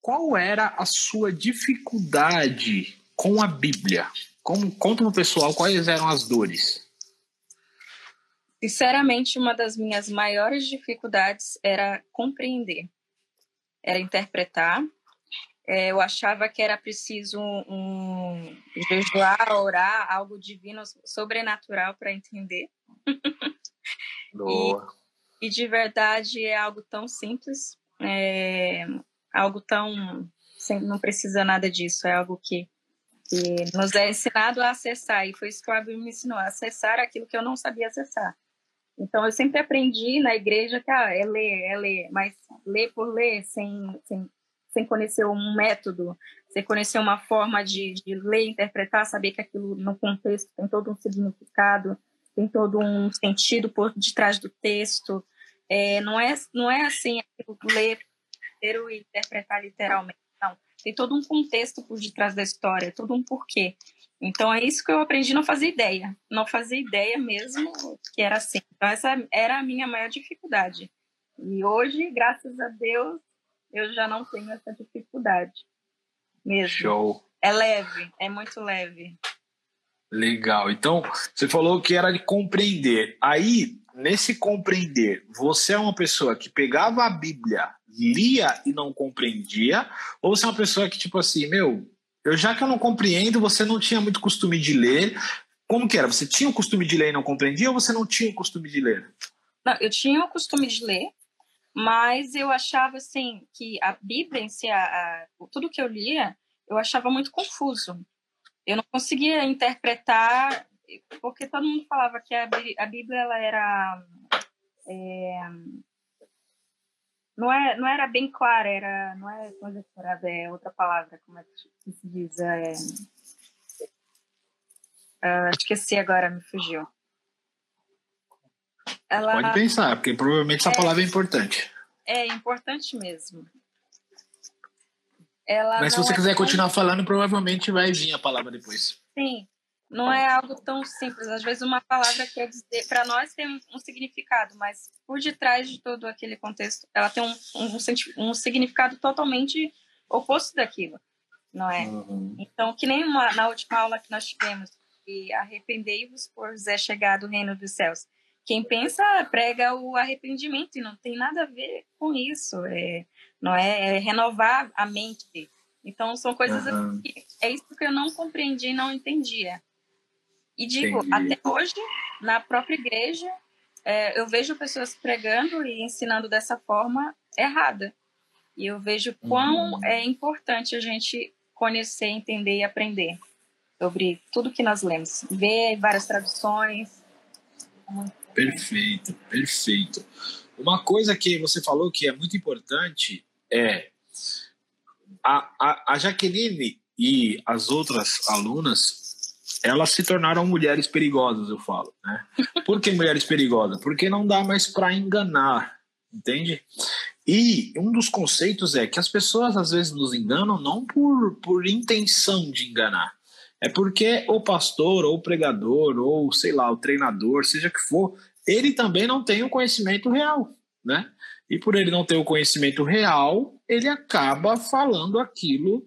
qual era a sua dificuldade com a Bíblia? Como, conta pro pessoal quais eram as dores. Sinceramente, uma das minhas maiores dificuldades era compreender, era interpretar. É, eu achava que era preciso um, jejuar, orar, algo divino, sobrenatural para entender. Boa. E, e, de verdade é algo tão simples, é algo tão. Não precisa nada disso, é algo que que nos é ensinado a acessar, e foi isso que o Abel me ensinou, a acessar aquilo que eu não sabia acessar. Então, eu sempre aprendi na igreja que ah, é ler, é ler, mas ler por ler, sem, sem, sem conhecer um método, sem conhecer uma forma de, de ler interpretar, saber que aquilo no contexto tem todo um significado, tem todo um sentido por detrás do texto. É, não, é, não é assim, ler e interpretar literalmente tem todo um contexto por detrás da história, todo um porquê. Então é isso que eu aprendi, não fazer ideia, não fazer ideia mesmo que era assim. Então essa era a minha maior dificuldade. E hoje, graças a Deus, eu já não tenho essa dificuldade mesmo. Show. É leve, é muito leve. Legal. Então, você falou que era de compreender. Aí, nesse compreender, você é uma pessoa que pegava a Bíblia lia e não compreendia, ou você é uma pessoa que, tipo assim, meu, eu já que eu não compreendo, você não tinha muito costume de ler. Como que era? Você tinha o costume de ler e não compreendia, ou você não tinha o costume de ler? Não, eu tinha o costume de ler, mas eu achava assim que a Bíblia em si, a, a, tudo que eu lia, eu achava muito confuso. Eu não conseguia interpretar, porque todo mundo falava que a, a Bíblia ela era é, não, é, não era bem clara, era, não é conjecturada, é outra palavra, como é que se diz? É, uh, esqueci agora, me fugiu. Ela, Pode pensar, porque provavelmente essa é, palavra é importante. É importante mesmo. Ela Mas se você é quiser continuar falando, provavelmente vai vir a palavra depois. Sim, não é algo tão simples. Às vezes uma palavra quer dizer, para nós tem um, significado, mas por detrás de todo aquele contexto, ela tem um, um, um significado totalmente oposto daquilo, não é? Uhum. Então, que nem uma, na última aula que nós tivemos, e arrependei-vos por Zé chegar do reino dos céus. Quem pensa prega o arrependimento e não tem nada a ver com isso, é, não é, é renovar a mente. Então são coisas uhum. que é isso que eu não compreendi e não entendia. E digo, Entendi. até hoje, na própria igreja, é, eu vejo pessoas pregando e ensinando dessa forma errada. E eu vejo quão uhum. é importante a gente conhecer, entender e aprender sobre tudo que nós lemos. Ver várias traduções. Perfeito, perfeito. Uma coisa que você falou que é muito importante é a, a, a Jaqueline e as outras alunas elas se tornaram mulheres perigosas, eu falo. Né? Por que mulheres perigosas? Porque não dá mais para enganar, entende? E um dos conceitos é que as pessoas às vezes nos enganam não por, por intenção de enganar, é porque o pastor, ou o pregador, ou sei lá, o treinador, seja que for, ele também não tem o conhecimento real, né? E por ele não ter o conhecimento real, ele acaba falando aquilo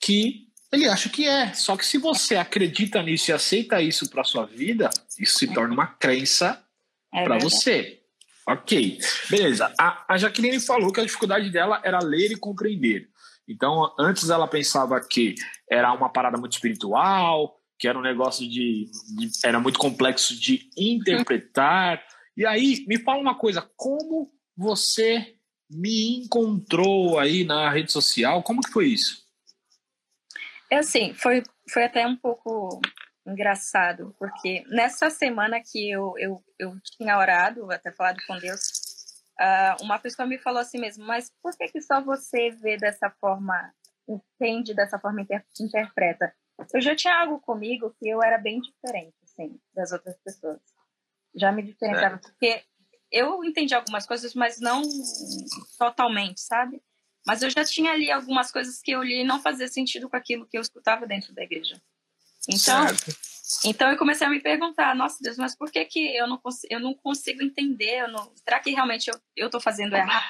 que ele acha que é. Só que se você acredita nisso e aceita isso para sua vida, isso se torna uma crença é para você. Ok. Beleza. A, a Jaqueline falou que a dificuldade dela era ler e compreender. Então, antes ela pensava que era uma parada muito espiritual, que era um negócio de, de era muito complexo de interpretar. E aí, me fala uma coisa, como você me encontrou aí na rede social? Como que foi isso? É assim, foi, foi até um pouco engraçado, porque nessa semana que eu, eu, eu tinha orado, até falado com Deus, uh, uma pessoa me falou assim mesmo, mas por que, que só você vê dessa forma, entende dessa forma, inter, interpreta? Eu já tinha algo comigo que eu era bem diferente, assim, das outras pessoas. Já me diferenciava, é. porque eu entendi algumas coisas, mas não totalmente, sabe? Mas eu já tinha ali algumas coisas que eu li e não fazia sentido com aquilo que eu escutava dentro da igreja. Então, então eu comecei a me perguntar, nossa Deus, mas por que que eu não consigo, eu não consigo entender? Não, será que realmente eu eu estou fazendo errado?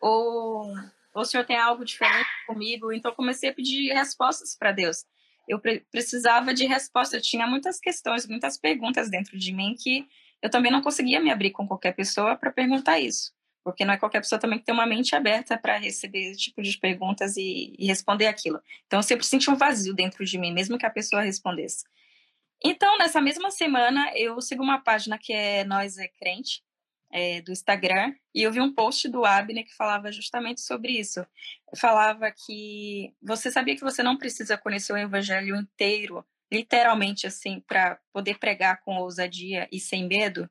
Ou, ou o Senhor tem algo diferente comigo? Então, comecei a pedir respostas para Deus. Eu pre precisava de resposta. Eu tinha muitas questões, muitas perguntas dentro de mim que eu também não conseguia me abrir com qualquer pessoa para perguntar isso. Porque não é qualquer pessoa também que tem uma mente aberta para receber esse tipo de perguntas e, e responder aquilo. Então, eu sempre senti um vazio dentro de mim, mesmo que a pessoa respondesse. Então, nessa mesma semana, eu sigo uma página que é Nós é Crente, é, do Instagram e eu vi um post do Abner que falava justamente sobre isso. Falava que você sabia que você não precisa conhecer o evangelho inteiro, literalmente assim, para poder pregar com ousadia e sem medo.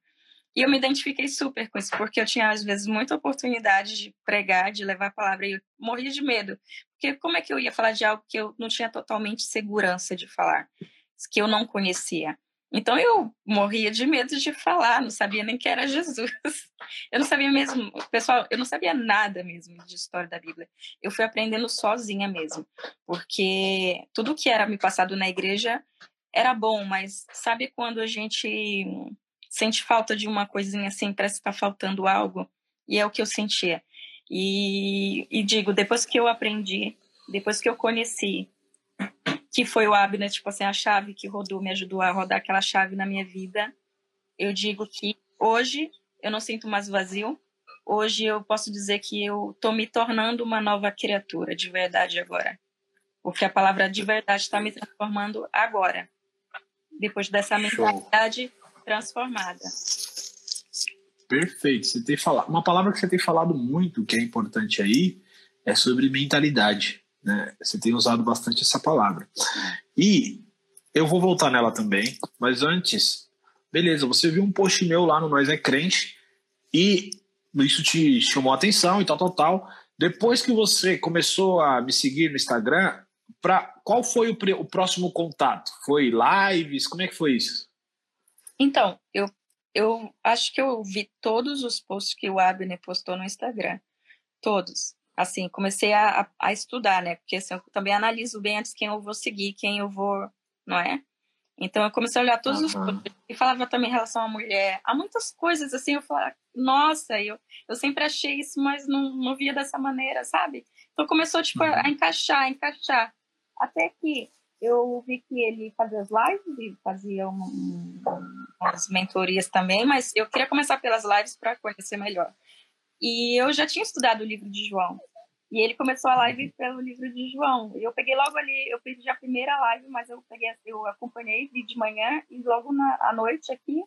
E eu me identifiquei super com isso, porque eu tinha às vezes muita oportunidade de pregar, de levar a palavra e eu morria de medo. Porque como é que eu ia falar de algo que eu não tinha totalmente segurança de falar, que eu não conhecia? Então eu morria de medo de falar, não sabia nem que era Jesus. Eu não sabia mesmo, pessoal, eu não sabia nada mesmo de história da Bíblia. Eu fui aprendendo sozinha mesmo, porque tudo que era me passado na igreja era bom, mas sabe quando a gente sente falta de uma coisinha assim, parece que está faltando algo? E é o que eu sentia. E, e digo, depois que eu aprendi, depois que eu conheci que foi o Abner, tipo assim, a chave que rodou, me ajudou a rodar aquela chave na minha vida. Eu digo que hoje eu não sinto mais vazio. Hoje eu posso dizer que eu estou me tornando uma nova criatura, de verdade agora. Porque a palavra de verdade está me transformando agora. Depois dessa mentalidade transformada. Perfeito. Você tem falado, uma palavra que você tem falado muito, que é importante aí, é sobre mentalidade. Né? Você tem usado bastante essa palavra. E eu vou voltar nela também, mas antes, beleza, você viu um post meu lá no Nós é Crente e isso te chamou a atenção e tal, tal, tal. Depois que você começou a me seguir no Instagram, pra, qual foi o, o próximo contato? Foi lives? Como é que foi isso? Então, eu, eu acho que eu vi todos os posts que o Abner postou no Instagram. Todos assim, comecei a, a, estudar, né? Porque assim, eu também analiso bem antes quem eu vou seguir, quem eu vou, não é? Então eu comecei a olhar todos uhum. os e falava também em relação à mulher, há muitas coisas assim, eu falava, nossa, eu, eu sempre achei isso, mas não, não via dessa maneira, sabe? Então começou tipo uhum. a encaixar, a encaixar, até que eu vi que ele fazia as lives e fazia um, um, umas mentorias também, mas eu queria começar pelas lives para conhecer melhor. E eu já tinha estudado o livro de João. E ele começou a live pelo livro de João. E eu peguei logo ali, eu fiz já a primeira live, mas eu peguei, eu acompanhei, vi de manhã e logo na à noite aqui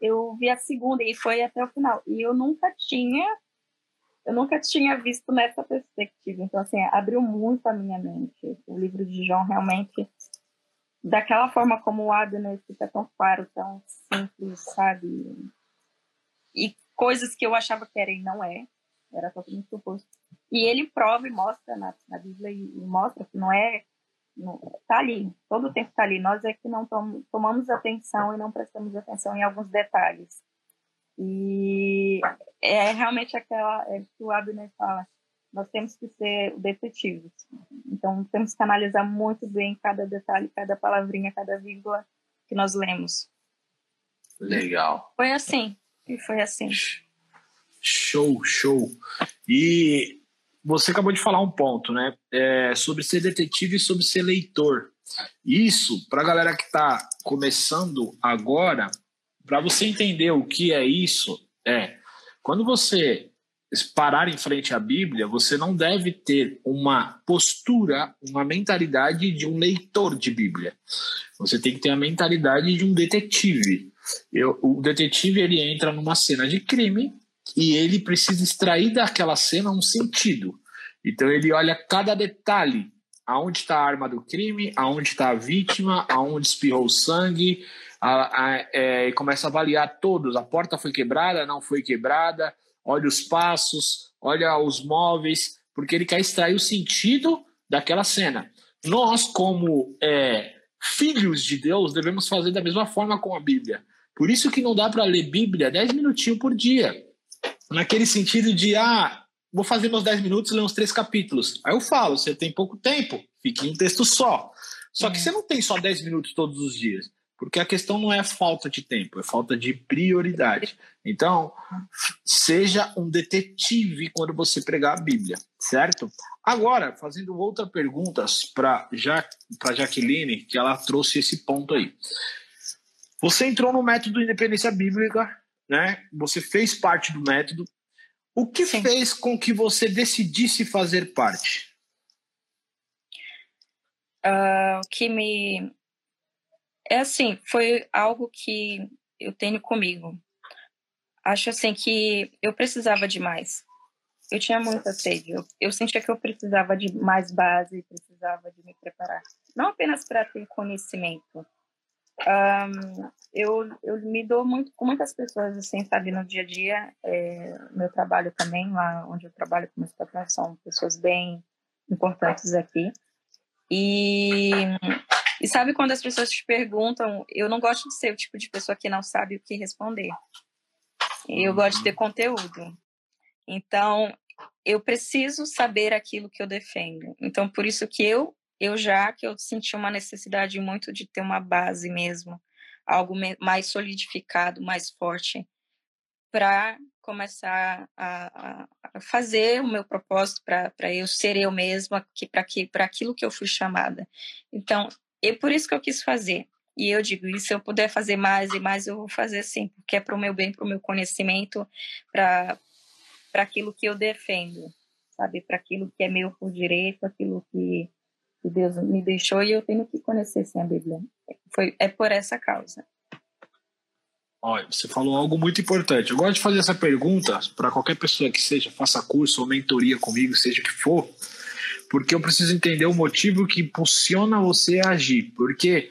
eu vi a segunda e foi até o final. E eu nunca tinha, eu nunca tinha visto nessa perspectiva. Então assim, abriu muito a minha mente. O livro de João realmente daquela forma como o Abner fica tão claro, tão simples, sabe? E coisas que eu achava que era e não é, era totalmente suposto. E ele prova e mostra na, na Bíblia e, e, mostra que não é, não, tá ali, todo o tempo tá ali. Nós é que não tom, tomamos atenção e não prestamos atenção em alguns detalhes. E é realmente aquela é que o Abner fala, nós temos que ser detetives. Então temos que analisar muito bem cada detalhe, cada palavrinha, cada vírgula que nós lemos. Legal. Foi assim. E foi assim. Show, show. E você acabou de falar um ponto, né? É, sobre ser detetive e sobre ser leitor. Isso, para a galera que está começando agora, para você entender o que é isso, é quando você parar em frente à Bíblia, você não deve ter uma postura, uma mentalidade de um leitor de Bíblia. Você tem que ter a mentalidade de um detetive. Eu, o detetive ele entra numa cena de crime e ele precisa extrair daquela cena um sentido. Então ele olha cada detalhe, aonde está a arma do crime, aonde está a vítima, aonde espirrou sangue, a, a, é, e começa a avaliar todos. A porta foi quebrada, não foi quebrada, olha os passos, olha os móveis, porque ele quer extrair o sentido daquela cena. Nós, como é, filhos de Deus, devemos fazer da mesma forma com a Bíblia. Por isso que não dá para ler Bíblia 10 minutinhos por dia. Naquele sentido de, ah, vou fazer meus 10 minutos e ler uns três capítulos. Aí eu falo, você tem pouco tempo, fique em um texto só. Só que é. você não tem só 10 minutos todos os dias. Porque a questão não é falta de tempo, é falta de prioridade. Então, seja um detetive quando você pregar a Bíblia, certo? Agora, fazendo outra pergunta para ja, Jaqueline, que ela trouxe esse ponto aí. Você entrou no método Independência Bíblica, né? Você fez parte do método. O que Sim. fez com que você decidisse fazer parte? Uh, o que me. É assim, foi algo que eu tenho comigo. Acho assim que eu precisava de mais. Eu tinha muita sede. Eu, eu sentia que eu precisava de mais base, precisava de me preparar. Não apenas para ter conhecimento, um, eu, eu me dou muito com muitas pessoas, assim, sabe, no dia a dia. É, meu trabalho também, lá onde eu trabalho com meus patrões, são pessoas bem importantes aqui. E, e sabe quando as pessoas te perguntam, eu não gosto de ser o tipo de pessoa que não sabe o que responder. Eu gosto de ter conteúdo. Então, eu preciso saber aquilo que eu defendo. Então, por isso que eu eu já que eu senti uma necessidade muito de ter uma base mesmo, algo mais solidificado, mais forte, para começar a, a, fazer o meu propósito, para eu ser eu mesma, para aquilo que eu fui chamada. Então, é por isso que eu quis fazer. E eu digo, e se eu puder fazer mais e mais, eu vou fazer sim, porque é para o meu bem, para o meu conhecimento, para aquilo que eu defendo, sabe? Para aquilo que é meu por direito, aquilo que que Deus me deixou e eu tenho que conhecer sim a Bíblia. Foi, é por essa causa. Olha, você falou algo muito importante. Eu gosto de fazer essa pergunta para qualquer pessoa que seja, faça curso ou mentoria comigo, seja o que for, porque eu preciso entender o motivo que impulsiona você a agir. Porque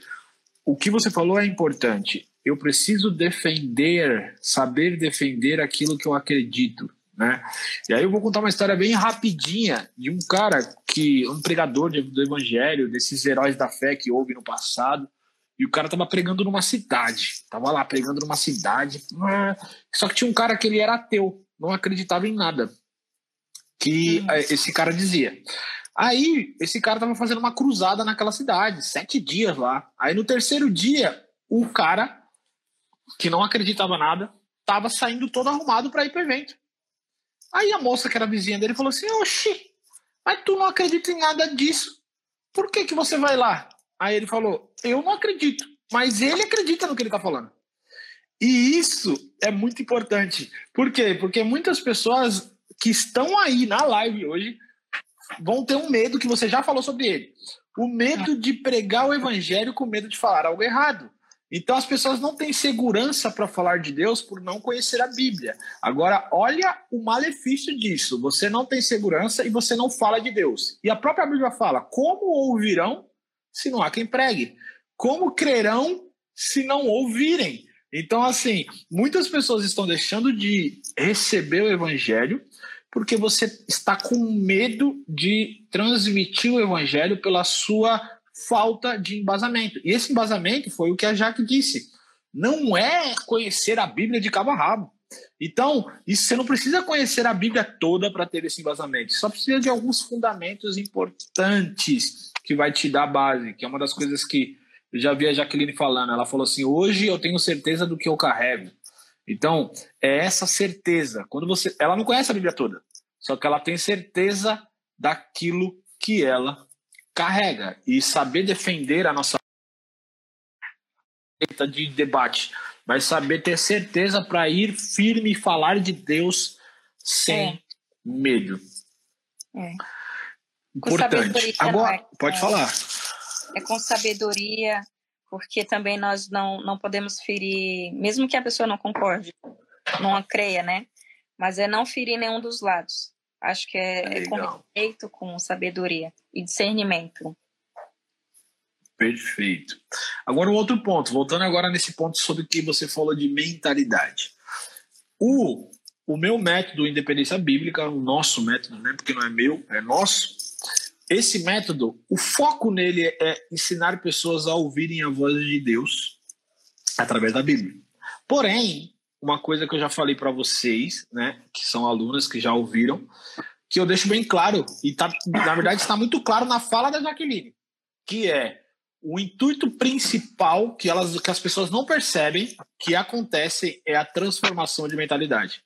o que você falou é importante. Eu preciso defender, saber defender aquilo que eu acredito né? E aí eu vou contar uma história bem rapidinha de um cara que, um pregador do evangelho, desses heróis da fé que houve no passado, e o cara tava pregando numa cidade, tava lá pregando numa cidade, né? só que tinha um cara que ele era ateu, não acreditava em nada, que hum. esse cara dizia. Aí, esse cara tava fazendo uma cruzada naquela cidade, sete dias lá. Aí, no terceiro dia, o cara, que não acreditava nada, tava saindo todo arrumado para ir pro evento. Aí a moça que era vizinha dele falou assim: Oxi, mas tu não acredita em nada disso. Por que, que você vai lá? Aí ele falou: Eu não acredito, mas ele acredita no que ele está falando. E isso é muito importante. Por quê? Porque muitas pessoas que estão aí na live hoje vão ter um medo que você já falou sobre ele. O medo de pregar o evangelho com medo de falar algo errado. Então as pessoas não têm segurança para falar de Deus por não conhecer a Bíblia. Agora, olha o malefício disso. Você não tem segurança e você não fala de Deus. E a própria Bíblia fala: como ouvirão se não há quem pregue? Como crerão se não ouvirem? Então, assim, muitas pessoas estão deixando de receber o evangelho porque você está com medo de transmitir o evangelho pela sua falta de embasamento. E esse embasamento foi o que a Jaque disse. Não é conhecer a Bíblia de cabo a rabo. Então, isso, você não precisa conhecer a Bíblia toda para ter esse embasamento. Só precisa de alguns fundamentos importantes que vai te dar base, que é uma das coisas que eu já vi a Jaqueline falando. Ela falou assim: hoje eu tenho certeza do que eu carrego. Então, é essa certeza. Quando você. Ela não conhece a Bíblia toda, só que ela tem certeza daquilo que ela carrega e saber defender a nossa de debate, mas saber ter certeza para ir firme e falar de Deus sem é. medo. É. Importante. Agora, é, pode falar. É com sabedoria, porque também nós não, não podemos ferir, mesmo que a pessoa não concorde, não creia, né? Mas é não ferir nenhum dos lados. Acho que é, é com respeito, com sabedoria e discernimento. Perfeito. Agora um outro ponto, voltando agora nesse ponto sobre o que você falou de mentalidade. O, o meu método Independência Bíblica, o nosso método, né, porque não é meu, é nosso. Esse método, o foco nele é ensinar pessoas a ouvirem a voz de Deus através da Bíblia. Porém, uma coisa que eu já falei para vocês, né, que são alunas que já ouviram, que eu deixo bem claro, e tá, na verdade está muito claro na fala da Jaqueline, que é o intuito principal que, elas, que as pessoas não percebem que acontece é a transformação de mentalidade.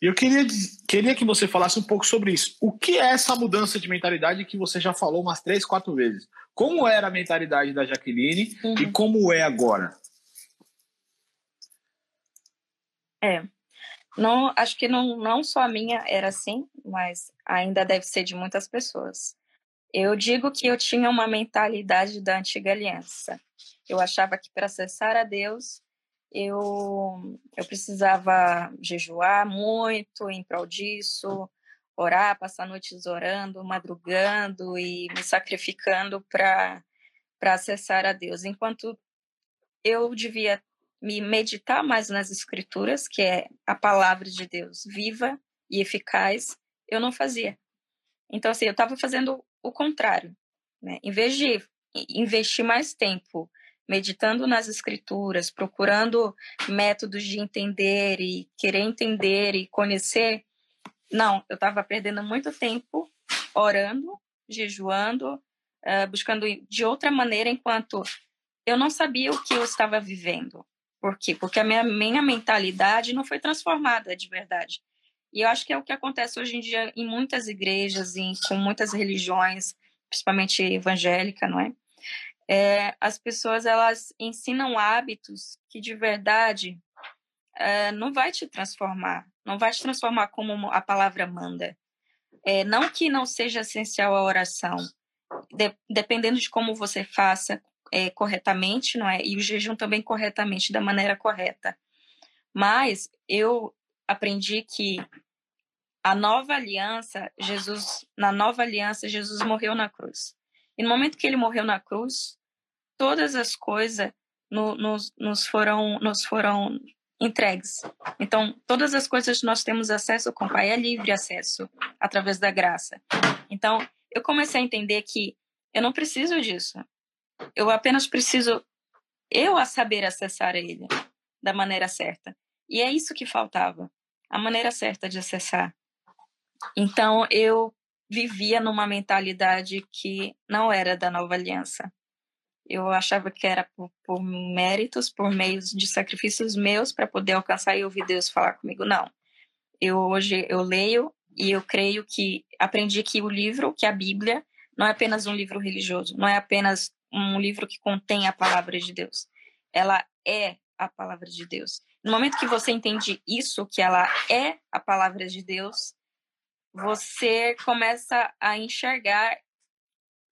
E eu queria, queria que você falasse um pouco sobre isso. O que é essa mudança de mentalidade que você já falou umas três, quatro vezes? Como era a mentalidade da Jaqueline uhum. e como é agora? É. Não, acho que não, não só a minha era assim, mas ainda deve ser de muitas pessoas. Eu digo que eu tinha uma mentalidade da antiga aliança. Eu achava que para acessar a Deus eu, eu precisava jejuar muito em prol disso, orar, passar noites orando, madrugando e me sacrificando para acessar a Deus. Enquanto eu devia me meditar mais nas escrituras, que é a palavra de Deus viva e eficaz, eu não fazia. Então, assim, eu estava fazendo o contrário. Né? Em vez de investir mais tempo meditando nas escrituras, procurando métodos de entender e querer entender e conhecer. Não, eu estava perdendo muito tempo orando, jejuando, uh, buscando de outra maneira, enquanto eu não sabia o que eu estava vivendo. Por quê? Porque a minha, minha mentalidade não foi transformada de verdade. E eu acho que é o que acontece hoje em dia em muitas igrejas, em, com muitas religiões, principalmente evangélica, não é? É, as pessoas elas ensinam hábitos que de verdade é, não vai te transformar, não vai te transformar como a palavra manda. É, não que não seja essencial a oração, de, dependendo de como você faça é, corretamente, não é? E o jejum também corretamente, da maneira correta. Mas eu aprendi que a nova aliança, Jesus, na nova aliança, Jesus morreu na cruz. E no momento que ele morreu na cruz, todas as coisas no, nos, nos, foram, nos foram entregues. Então, todas as coisas nós temos acesso com o Pai é livre acesso através da graça. Então, eu comecei a entender que eu não preciso disso. Eu apenas preciso eu a saber acessar ele da maneira certa. E é isso que faltava, a maneira certa de acessar. Então, eu vivia numa mentalidade que não era da nova aliança. Eu achava que era por, por méritos, por meios de sacrifícios meus para poder alcançar e ouvir Deus falar comigo. Não. Eu hoje eu leio e eu creio que aprendi que o livro, que a Bíblia, não é apenas um livro religioso, não é apenas um livro que contém a palavra de Deus. Ela é a palavra de Deus. No momento que você entende isso, que ela é a palavra de Deus, você começa a enxergar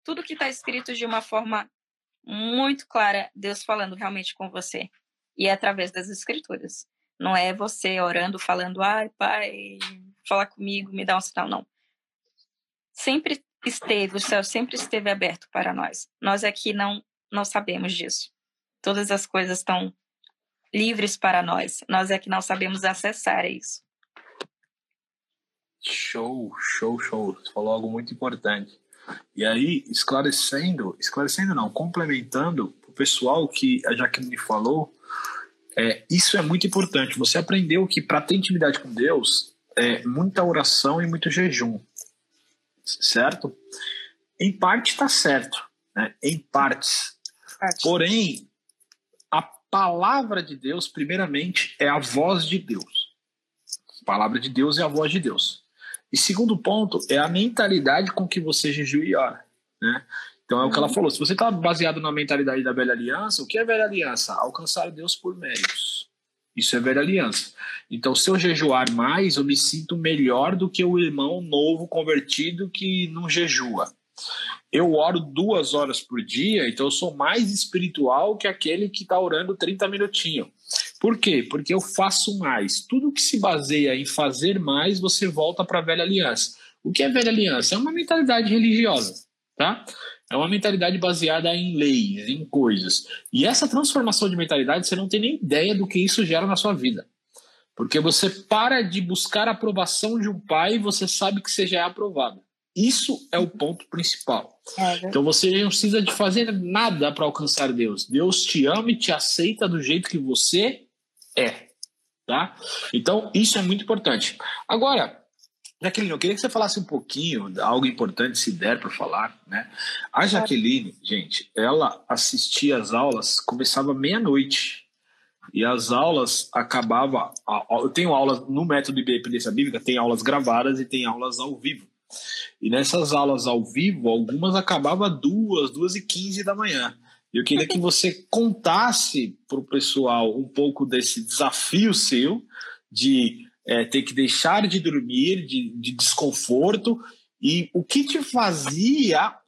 tudo que está escrito de uma forma muito clara Deus falando realmente com você. E é através das escrituras. Não é você orando, falando, ai, pai, fala comigo, me dá um sinal, não. Sempre esteve, o céu sempre esteve aberto para nós. Nós aqui não, não sabemos disso. Todas as coisas estão livres para nós. Nós é que não sabemos acessar isso. Show, show, show. Você falou algo muito importante. E aí, esclarecendo, esclarecendo não, complementando o pessoal que a Jaqueline falou, é, isso é muito importante. Você aprendeu que para ter intimidade com Deus, é muita oração e muito jejum, certo? Em parte está certo, né? em partes. Porém, a palavra de Deus, primeiramente, é a voz de Deus. A palavra de Deus é a voz de Deus. E segundo ponto é a mentalidade com que você jejua e ora, né? Então é o que ela uhum. falou. Se você está baseado na mentalidade da velha aliança, o que é velha aliança? Alcançar Deus por méritos. Isso é velha aliança. Então, se eu jejuar mais, eu me sinto melhor do que o irmão novo convertido que não jejua. Eu oro duas horas por dia, então eu sou mais espiritual que aquele que está orando 30 minutinhos. Por quê? Porque eu faço mais. Tudo que se baseia em fazer mais, você volta para a velha aliança. O que é velha aliança? É uma mentalidade religiosa, tá? É uma mentalidade baseada em leis, em coisas. E essa transformação de mentalidade, você não tem nem ideia do que isso gera na sua vida. Porque você para de buscar a aprovação de um pai e você sabe que você já é aprovado. Isso é o ponto principal. É, então você não precisa de fazer nada para alcançar Deus. Deus te ama e te aceita do jeito que você é, tá? Então, isso é muito importante. Agora, Jaqueline, eu queria que você falasse um pouquinho, algo importante, se der para falar, né? A Jaqueline, gente, ela assistia às aulas, começava meia-noite. E as aulas acabava. Eu tenho aulas no método de Epilência Bíblica, tem aulas gravadas e tem aulas ao vivo. E nessas aulas ao vivo, algumas acabavam duas, duas e quinze da manhã. Eu queria que você contasse para o pessoal um pouco desse desafio seu de é, ter que deixar de dormir, de, de desconforto, e o que te fazia,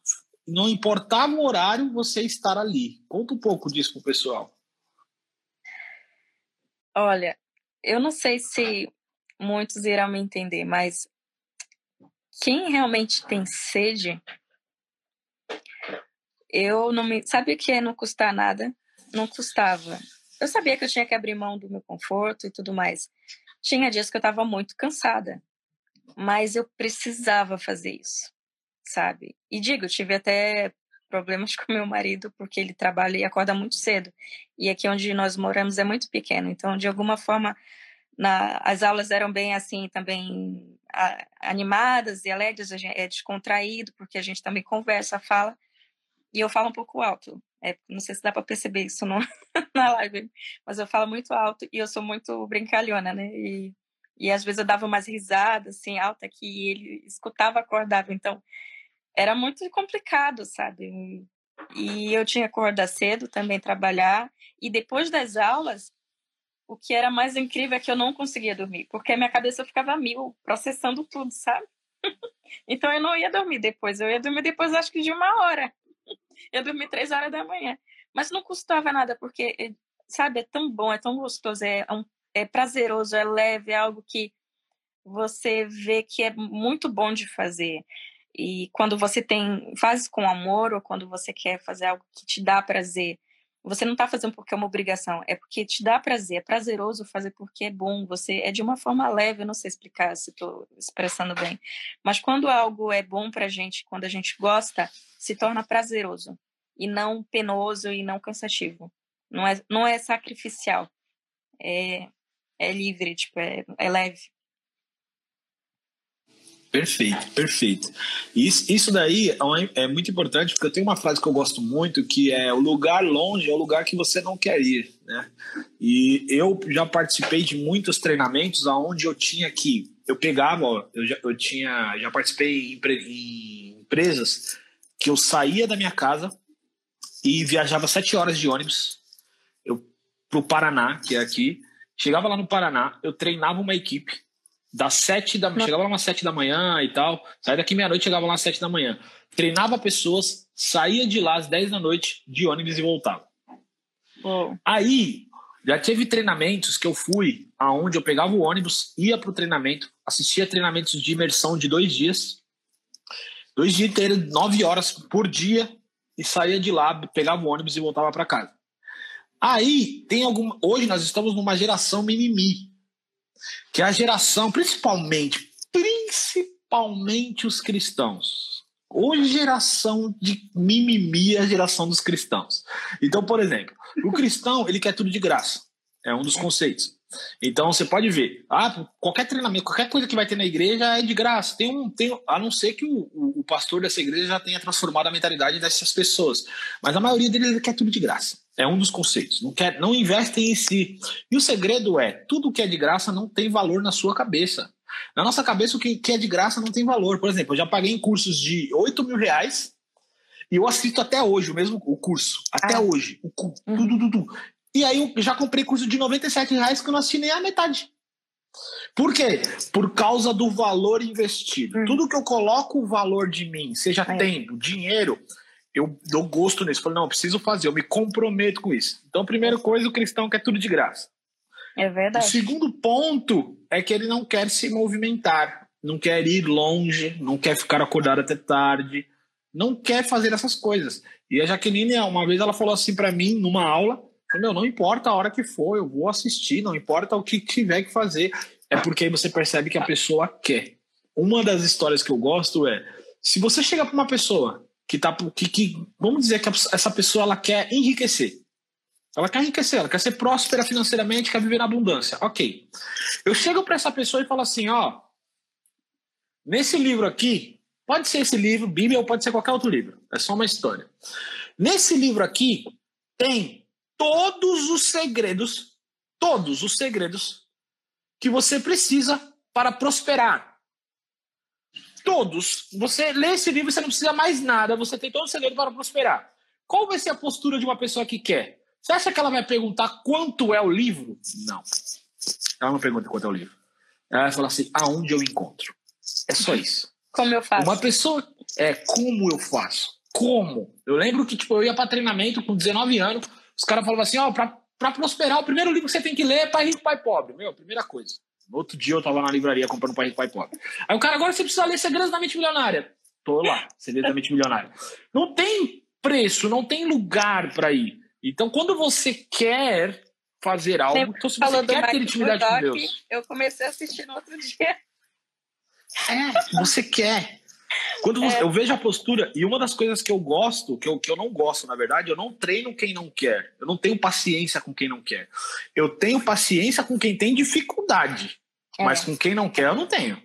não importava o horário, você estar ali. Conta um pouco disso para o pessoal. Olha, eu não sei se muitos irão me entender, mas quem realmente tem sede, eu não me. Sabe o que é não custar nada? Não custava. Eu sabia que eu tinha que abrir mão do meu conforto e tudo mais. Tinha dias que eu estava muito cansada, mas eu precisava fazer isso, sabe? E digo, eu tive até problemas com meu marido porque ele trabalha e acorda muito cedo. E aqui onde nós moramos é muito pequeno, então de alguma forma na, as aulas eram bem assim também a, animadas e alegres, é descontraído porque a gente também conversa, fala e eu falo um pouco alto. É, não sei se dá para perceber isso no, na live, mas eu falo muito alto e eu sou muito brincalhona, né? E, e às vezes eu dava umas risadas assim alta que ele escutava, acordava. Então era muito complicado, sabe? E eu tinha que acordar cedo, também trabalhar. E depois das aulas, o que era mais incrível é que eu não conseguia dormir, porque a minha cabeça ficava mil, processando tudo, sabe? então eu não ia dormir depois, eu ia dormir depois acho que de uma hora. Eu dormi três horas da manhã. Mas não custava nada, porque, eh, sabe, é tão bom, é tão gostoso, é, um, é prazeroso, é leve, é algo que você vê que é muito bom de fazer. E quando você tem faz com amor ou quando você quer fazer algo que te dá prazer, você não está fazendo porque é uma obrigação, é porque te dá prazer, é prazeroso fazer porque é bom. Você é de uma forma leve, eu não sei explicar se estou expressando bem, mas quando algo é bom para gente, quando a gente gosta, se torna prazeroso e não penoso e não cansativo. Não é, não é sacrificial, é, é livre, tipo, é, é leve. Perfeito, perfeito. Isso, isso daí é, é muito importante, porque eu tenho uma frase que eu gosto muito, que é o lugar longe é o lugar que você não quer ir, né? E eu já participei de muitos treinamentos aonde eu tinha que, eu pegava, eu já, eu tinha, já participei em, em empresas que eu saía da minha casa e viajava sete horas de ônibus eu, pro Paraná, que é aqui, chegava lá no Paraná, eu treinava uma equipe, das sete da chegava lá umas sete da manhã e tal, saía daqui meia-noite, chegava lá às sete da manhã. Treinava pessoas, saía de lá às dez da noite de ônibus e voltava. Oh. Aí, já teve treinamentos que eu fui aonde eu pegava o ônibus, ia pro treinamento, assistia treinamentos de imersão de dois dias, dois dias inteiros, nove horas por dia, e saía de lá, pegava o ônibus e voltava para casa. Aí, tem alguma. Hoje nós estamos numa geração mimimi que é a geração, principalmente, principalmente os cristãos. Hoje, geração de mimimi é a geração dos cristãos. Então, por exemplo, o cristão, ele quer tudo de graça. É um dos conceitos. Então você pode ver, ah, qualquer treinamento, qualquer coisa que vai ter na igreja é de graça. Tem um, tem, a não ser que o, o, o pastor dessa igreja já tenha transformado a mentalidade dessas pessoas. Mas a maioria deles quer tudo de graça. É um dos conceitos. Não, quer, não investem em si. E o segredo é: tudo que é de graça não tem valor na sua cabeça. Na nossa cabeça, o que, que é de graça não tem valor. Por exemplo, eu já paguei em cursos de 8 mil reais e eu assisto até hoje o mesmo o curso. Até ah. hoje. O, tudo. E aí eu já comprei curso de 97 reais que eu não assisti nem a metade. Por quê? Por causa do valor investido. Hum. Tudo que eu coloco o valor de mim, seja é. tempo, dinheiro, eu dou gosto nisso. Falo, não, eu preciso fazer, eu me comprometo com isso. Então, primeira coisa, o cristão quer tudo de graça. É verdade. O segundo ponto é que ele não quer se movimentar, não quer ir longe, não quer ficar acordado até tarde, não quer fazer essas coisas. E a Jaqueline, uma vez, ela falou assim para mim, numa aula, meu, não importa a hora que for, eu vou assistir, não importa o que tiver que fazer. É porque aí você percebe que a pessoa quer. Uma das histórias que eu gosto é: se você chega para uma pessoa que tá. Que, que, vamos dizer que essa pessoa ela quer enriquecer. Ela quer enriquecer, ela quer ser próspera financeiramente, quer viver na abundância. Ok. Eu chego para essa pessoa e falo assim: ó, Nesse livro aqui, pode ser esse livro, Bíblia, ou pode ser qualquer outro livro. É só uma história. Nesse livro aqui, tem todos os segredos, todos os segredos que você precisa para prosperar. Todos. Você lê esse livro, você não precisa mais nada, você tem todo o segredo para prosperar. Qual vai ser a postura de uma pessoa que quer? Você acha que ela vai perguntar quanto é o livro? Não. Ela não pergunta quanto é o livro. Ela vai falar assim: aonde eu encontro? É só isso. Como eu faço? Uma pessoa. É, como eu faço? Como? Eu lembro que tipo, eu ia para treinamento com 19 anos, os caras falavam assim: ó, oh, para prosperar, o primeiro livro que você tem que ler é Pai Rico, Pai Pobre. Meu, primeira coisa. No outro dia eu tava na livraria comprando Pai Rico, Pai Pobre. Aí o cara, agora você precisa ler Segredos da Mente Milionária. Tô lá, Segredos da Mente Milionária. Não tem preço, não tem lugar para ir. Então, quando você quer fazer algo, Sempre então se você quer ter intimidade com Deus. Eu comecei a assistir no outro dia. É, você quer. Quando é. eu vejo a postura, e uma das coisas que eu gosto, que eu, que eu não gosto, na verdade, eu não treino quem não quer. Eu não tenho paciência com quem não quer. Eu tenho paciência com quem tem dificuldade. É. Mas com quem não quer, eu não tenho.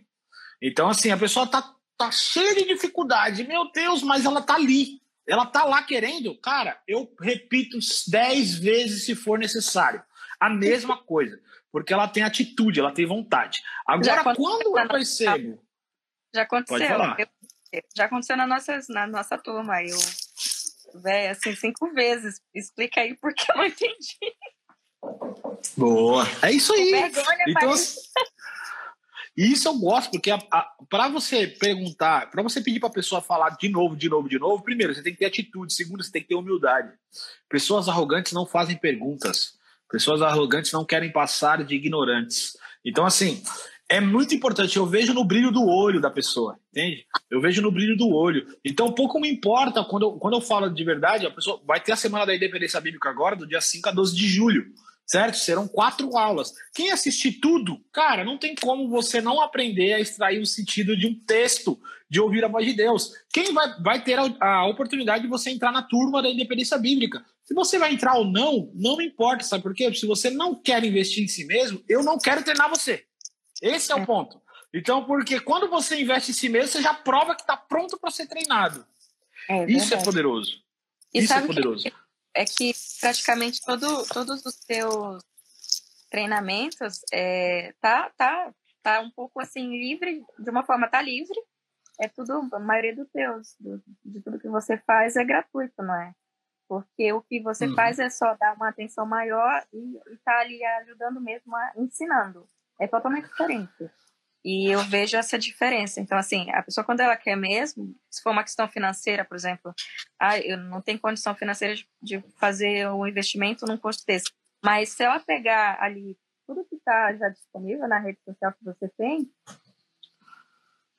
Então, assim, a pessoa tá, tá cheia de dificuldade. Meu Deus, mas ela tá ali. Ela tá lá querendo. Cara, eu repito dez vezes se for necessário. A mesma coisa. Porque ela tem atitude, ela tem vontade. Agora, quando eu percebo. Já aconteceu. Eu, já aconteceu na nossa, na nossa turma. Eu, véio, assim, cinco vezes. Explica aí porque eu não entendi. Boa. É isso aí. Vergonha, então, isso eu gosto, porque para você perguntar, para você pedir para a pessoa falar de novo, de novo, de novo, primeiro, você tem que ter atitude, segundo, você tem que ter humildade. Pessoas arrogantes não fazem perguntas. Pessoas arrogantes não querem passar de ignorantes. Então, assim, é muito importante. Eu vejo no brilho do olho da pessoa, entende? Eu vejo no brilho do olho. Então, pouco me importa quando eu, quando eu falo de verdade. A pessoa vai ter a semana da independência bíblica agora, do dia 5 a 12 de julho, certo? Serão quatro aulas. Quem assistir tudo, cara, não tem como você não aprender a extrair o sentido de um texto, de ouvir a voz de Deus. Quem vai, vai ter a, a oportunidade de você entrar na turma da independência bíblica? Se você vai entrar ou não, não me importa, sabe por quê? Se você não quer investir em si mesmo, eu não quero treinar você. Esse é o ponto. Então, porque quando você investe em si mesmo, você já prova que está pronto para ser treinado. É Isso é poderoso. E Isso é poderoso. Que, é que praticamente todo, todos os seus treinamentos é, tá, tá, tá um pouco assim livre, de uma forma tá livre. É tudo, a maioria dos teus, do, de tudo que você faz é gratuito, não é? Porque o que você uhum. faz é só dar uma atenção maior e, está ali ajudando mesmo, a, ensinando é totalmente diferente. E eu vejo essa diferença. Então, assim, a pessoa, quando ela quer mesmo, se for uma questão financeira, por exemplo, ah, eu não tenho condição financeira de fazer um investimento num curso desse. Mas se ela pegar ali tudo que está já disponível na rede social que você tem,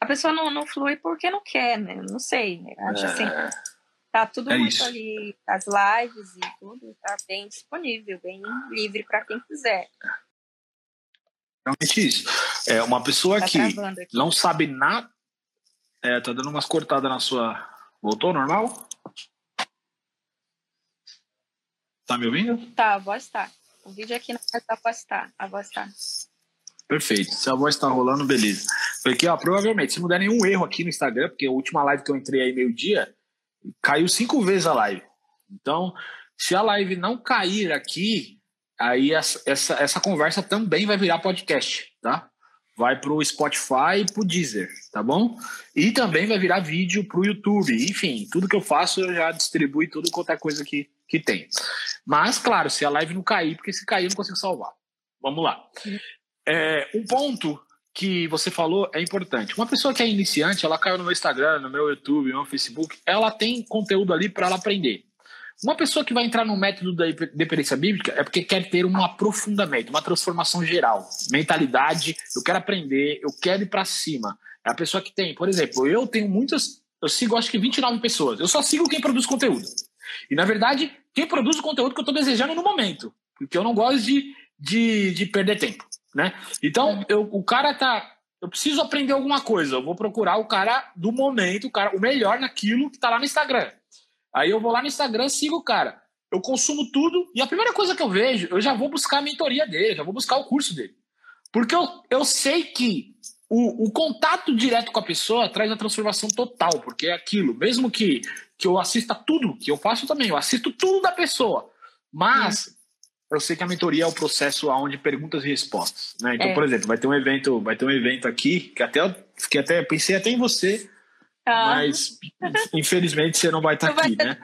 a pessoa não, não flui porque não quer, né? Não sei. Acho assim, é... assim. Tá tudo é muito isso. ali, as lives e tudo, tá bem disponível, bem livre para quem quiser realmente isso. É uma pessoa tá que não sabe nada. É, tá dando umas cortadas na sua. Voltou normal? Tá me ouvindo? Tá, a voz tá. O vídeo aqui não tá, voz tá. A voz tá. Perfeito. Se a voz tá rolando, beleza. Porque, ó, provavelmente, se não der nenhum erro aqui no Instagram, porque a última live que eu entrei aí meio-dia, caiu cinco vezes a live. Então, se a live não cair aqui, aí essa, essa, essa conversa também vai virar podcast, tá? Vai para o Spotify e Deezer, tá bom? E também vai virar vídeo para o YouTube. Enfim, tudo que eu faço eu já distribuo tudo qualquer é coisa que, que tem. Mas, claro, se a live não cair, porque se cair eu não consigo salvar. Vamos lá. É, um ponto que você falou é importante. Uma pessoa que é iniciante, ela caiu no meu Instagram, no meu YouTube, no meu Facebook, ela tem conteúdo ali para ela aprender. Uma pessoa que vai entrar no método da dependência bíblica é porque quer ter um aprofundamento, uma transformação geral, mentalidade. Eu quero aprender, eu quero ir para cima. É a pessoa que tem, por exemplo, eu tenho muitas, eu sigo acho que 29 pessoas. Eu só sigo quem produz conteúdo. E na verdade, quem produz o conteúdo que eu estou desejando no momento, porque eu não gosto de, de, de perder tempo, né? Então, eu, o cara tá eu preciso aprender alguma coisa, eu vou procurar o cara do momento, o cara o melhor naquilo que está lá no Instagram. Aí eu vou lá no Instagram, sigo o cara. Eu consumo tudo e a primeira coisa que eu vejo, eu já vou buscar a mentoria dele, já vou buscar o curso dele. Porque eu, eu sei que o, o, contato direto com a pessoa traz a transformação total, porque é aquilo, mesmo que, que eu assista tudo, que eu faço também, eu assisto tudo da pessoa, mas eu sei que a mentoria é o processo onde perguntas e respostas, né? Então, é. por exemplo, vai ter um evento, vai ter um evento aqui que até eu fiquei até pensei até em você, ah. mas infelizmente você não vai estar aqui, né?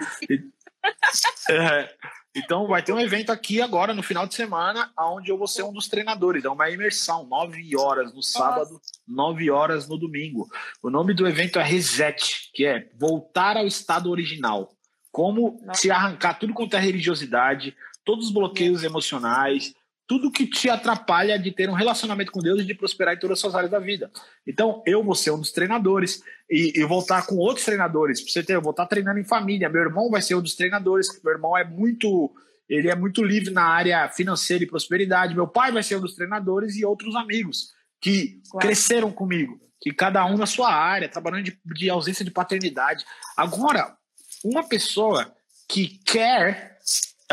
É, então vai ter um evento aqui agora no final de semana, onde eu vou ser um dos treinadores. É uma imersão, nove horas no sábado, nove horas no domingo. O nome do evento é Reset, que é voltar ao estado original. Como Nossa. se arrancar tudo quanto é religiosidade, todos os bloqueios emocionais, tudo que te atrapalha de ter um relacionamento com Deus e de prosperar em todas as suas áreas da vida. Então, eu vou ser um dos treinadores e, e vou estar com outros treinadores. Pra você ter, eu vou estar treinando em família. Meu irmão vai ser um dos treinadores. Meu irmão é muito, ele é muito livre na área financeira e prosperidade. Meu pai vai ser um dos treinadores e outros amigos que claro. cresceram comigo, que cada um na sua área, trabalhando de, de ausência de paternidade. Agora, uma pessoa que quer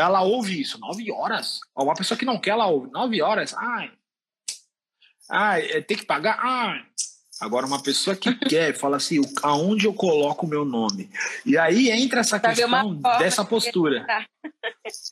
ela ouve isso, nove horas. Uma pessoa que não quer, ela ouve, nove horas. Ai, ai é, tem que pagar. Ai. Agora, uma pessoa que quer, fala assim, aonde eu coloco o meu nome? E aí entra essa questão dessa postura.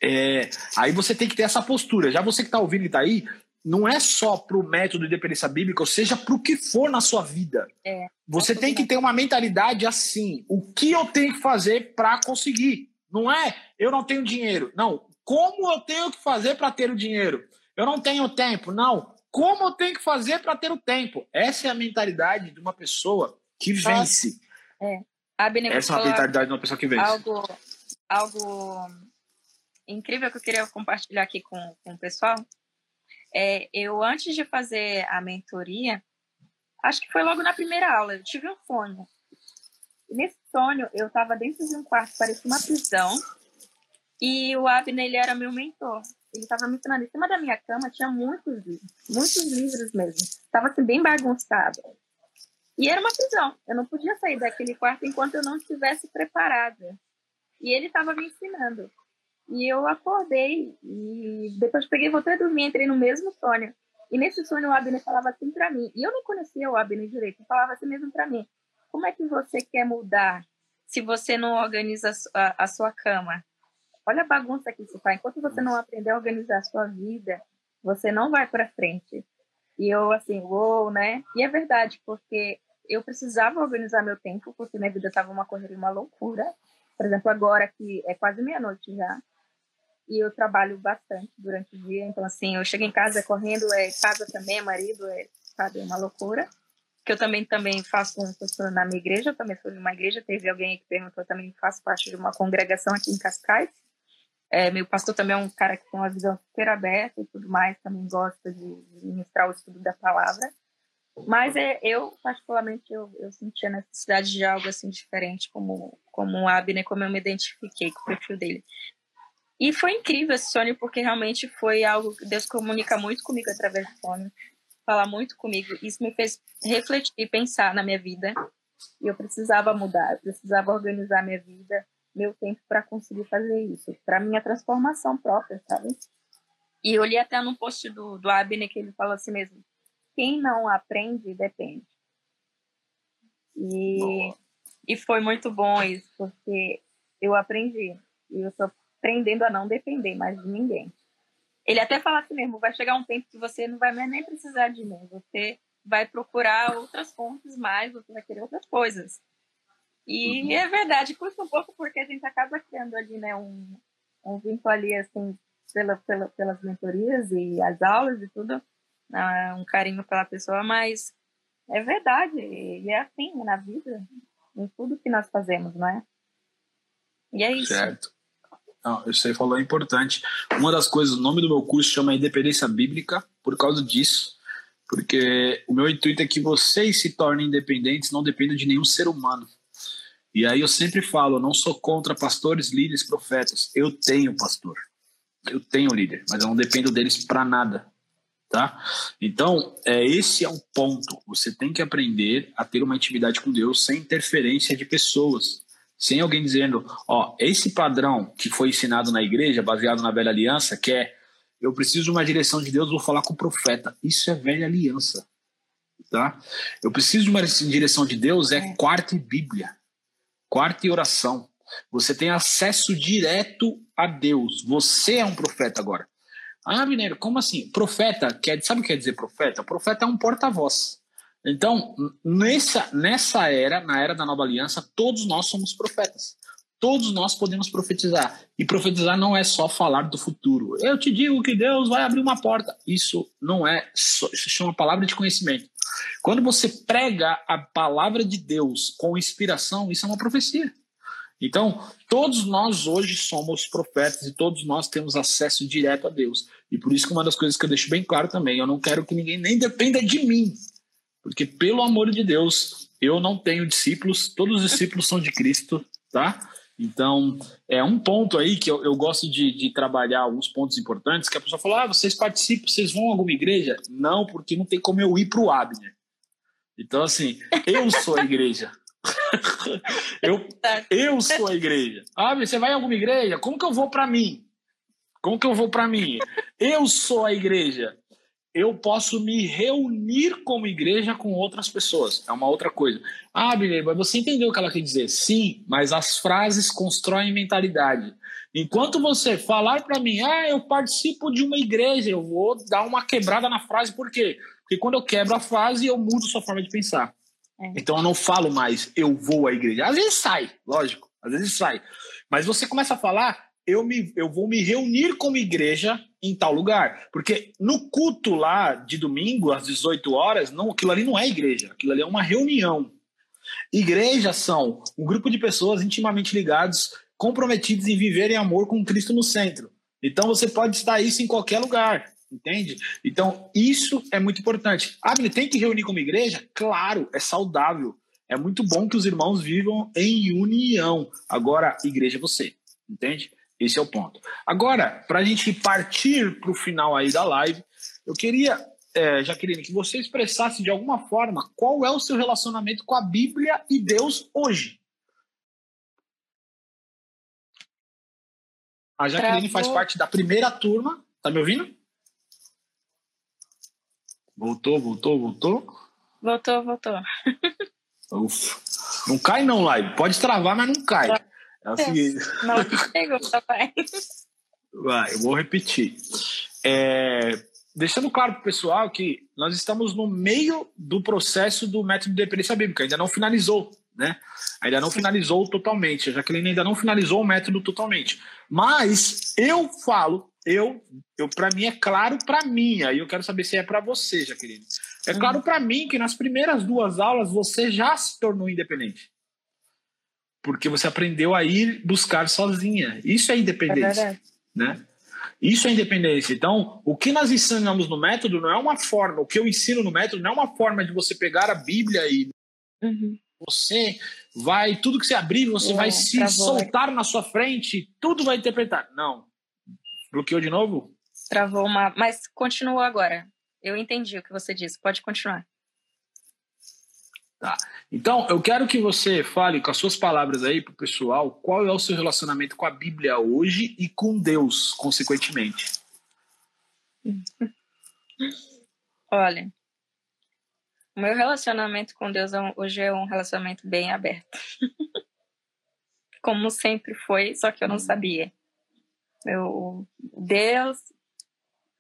É, aí você tem que ter essa postura. Já você que está ouvindo e está aí, não é só para o método de dependência bíblica, ou seja, para o que for na sua vida. É, você tem que ter uma mentalidade assim: o que eu tenho que fazer para conseguir? Não é eu não tenho dinheiro. Não. Como eu tenho que fazer para ter o dinheiro? Eu não tenho tempo. Não. Como eu tenho que fazer para ter o tempo? Essa é a mentalidade de uma pessoa que vence. É. Essa é a mentalidade de uma pessoa que vence. Algo, algo incrível que eu queria compartilhar aqui com, com o pessoal. É, eu, antes de fazer a mentoria, acho que foi logo na primeira aula, eu tive um sonho. E nesse sonho, eu estava dentro de um quarto, parecia uma prisão, e o Abner, ele era meu mentor. Ele estava me ensinando. Em cima da minha cama tinha muitos livros, muitos livros mesmo. Estava assim, bem bagunçado. E era uma prisão. Eu não podia sair daquele quarto enquanto eu não estivesse preparada. E ele estava me ensinando. E eu acordei e depois peguei, voltei a dormir, entrei no mesmo sonho. E nesse sonho o Abner falava assim para mim. E eu não conhecia o Abner direito. Ele falava assim mesmo para mim. Como é que você quer mudar se você não organiza a, sua cama? Olha a bagunça que isso faz. Enquanto você não aprender a organizar a sua vida, você não vai para frente. E eu, assim, uou, né? E é verdade, porque eu precisava organizar meu tempo, porque minha vida estava uma correria, uma loucura. Por exemplo, agora que é quase meia-noite já, e eu trabalho bastante durante o dia, então, assim, eu chego em casa correndo, é casa também, é marido, é, sabe, uma loucura que eu também também faço um curso na minha igreja, eu também sou de uma igreja, teve alguém que perguntou, eu também faço parte de uma congregação aqui em Cascais. É, meu pastor também é um cara que tem uma visão super aberta e tudo mais, também gosta de, ministrar o estudo da palavra. Mas é, eu, particularmente, eu, eu senti a necessidade de algo assim diferente, como, como o Abner, como eu me identifiquei com o perfil dele. E foi incrível esse sonho, porque realmente foi algo que Deus comunica muito comigo através do sonho falar muito comigo. Isso me fez refletir e pensar na minha vida. E eu precisava mudar, eu precisava organizar minha vida, meu tempo para conseguir fazer isso, para minha transformação própria, sabe? E eu li até num post do, do Abner que ele falou assim mesmo: quem não aprende, depende. E, e foi muito bom isso, porque eu aprendi. E eu estou aprendendo a não depender mais de ninguém. Ele até fala assim mesmo, vai chegar um tempo que você não vai nem precisar de mim, você vai procurar outras fontes mais, você vai querer outras coisas. E uhum. é verdade, custa um pouco porque a gente acaba criando ali, né, um, um vínculo ali, assim, pela, pela, pelas mentorias e as aulas e tudo, uh, um carinho pela pessoa, mas é verdade, e é assim na vida, em tudo que nós fazemos, não é? E é isso. Certo. Não, isso aí falou é importante. Uma das coisas, o nome do meu curso chama Independência Bíblica, por causa disso. Porque o meu intuito é que vocês se tornem independentes, não dependam de nenhum ser humano. E aí eu sempre falo, eu não sou contra pastores, líderes, profetas. Eu tenho pastor. Eu tenho líder, mas eu não dependo deles para nada. Tá? Então, é, esse é um ponto. Você tem que aprender a ter uma intimidade com Deus sem interferência de pessoas sem alguém dizendo, ó, esse padrão que foi ensinado na igreja, baseado na velha aliança, que é eu preciso de uma direção de Deus, vou falar com o profeta. Isso é velha aliança. tá? Eu preciso de uma direção de Deus, é, é. quarto e Bíblia. Quarto e oração. Você tem acesso direto a Deus. Você é um profeta agora. Ah, Mineiro, como assim? Profeta, quer, sabe o que quer dizer profeta? profeta é um porta-voz. Então, nessa, nessa era, na era da nova aliança, todos nós somos profetas. Todos nós podemos profetizar. E profetizar não é só falar do futuro. Eu te digo que Deus vai abrir uma porta. Isso não é só, isso chama palavra de conhecimento. Quando você prega a palavra de Deus com inspiração, isso é uma profecia. Então, todos nós hoje somos profetas e todos nós temos acesso direto a Deus. E por isso que uma das coisas que eu deixo bem claro também, eu não quero que ninguém nem dependa de mim. Porque, pelo amor de Deus, eu não tenho discípulos, todos os discípulos são de Cristo, tá? Então, é um ponto aí que eu, eu gosto de, de, trabalhar alguns pontos importantes, que a pessoa fala, ah, vocês participam, vocês vão a alguma igreja? Não, porque não tem como eu ir para o Abner. Então, assim, eu sou a igreja. eu, eu sou a igreja. Ah, você vai a alguma igreja? Como que eu vou para mim? Como que eu vou para mim? Eu sou a igreja eu posso me reunir como igreja com outras pessoas. É uma outra coisa. Ah, Billy, mas você entendeu o que ela quer dizer? Sim, mas as frases constroem mentalidade. Enquanto você falar para mim, ah, eu participo de uma igreja, eu vou dar uma quebrada na frase, por quê? Porque quando eu quebro a frase, eu mudo sua forma de pensar. É. Então eu não falo mais, eu vou à igreja. Às vezes sai, lógico, às vezes sai. Mas você começa a falar, eu, me, eu vou me reunir como igreja em tal lugar. Porque no culto lá de domingo, às 18 horas, não, aquilo ali não é igreja, aquilo ali é uma reunião. Igrejas são um grupo de pessoas intimamente ligados, comprometidos em viver em amor com Cristo no centro. Então você pode estar isso em qualquer lugar, entende? Então isso é muito importante. Ah, tem que reunir como igreja? Claro, é saudável. É muito bom que os irmãos vivam em união. Agora, igreja é você, entende? Esse é o ponto. Agora, para a gente partir para o final aí da live, eu queria, é, Jaqueline, que você expressasse de alguma forma qual é o seu relacionamento com a Bíblia e Deus hoje. A Jaqueline Travou. faz parte da primeira turma. Tá me ouvindo? Voltou, voltou, voltou? Voltou, voltou. Ufa. Não cai não, live. Pode travar, mas não cai. É o seguinte. Não chegou, papai. Vai, eu vou repetir. É, deixando claro para o pessoal que nós estamos no meio do processo do método de dependência bíblica, ainda não finalizou, né? Ainda não finalizou totalmente. A Jaqueline ainda não finalizou o método totalmente. Mas eu falo, eu, eu para mim é claro para mim, aí eu quero saber se é para você, Jaqueline. É claro para mim que nas primeiras duas aulas você já se tornou independente porque você aprendeu a ir buscar sozinha. Isso é independência, é né? Isso é independência. Então, o que nós ensinamos no método não é uma forma, o que eu ensino no método não é uma forma de você pegar a Bíblia e uhum. você vai, tudo que você abrir, você é, vai se travou. soltar na sua frente, tudo vai interpretar. Não. Bloqueou de novo? Travou uma. Mas continua agora. Eu entendi o que você disse. Pode continuar. Tá. Então, eu quero que você fale com as suas palavras aí para o pessoal qual é o seu relacionamento com a Bíblia hoje e com Deus, consequentemente. Olha, o meu relacionamento com Deus é hoje é um relacionamento bem aberto. Como sempre foi, só que eu não sabia. Eu, Deus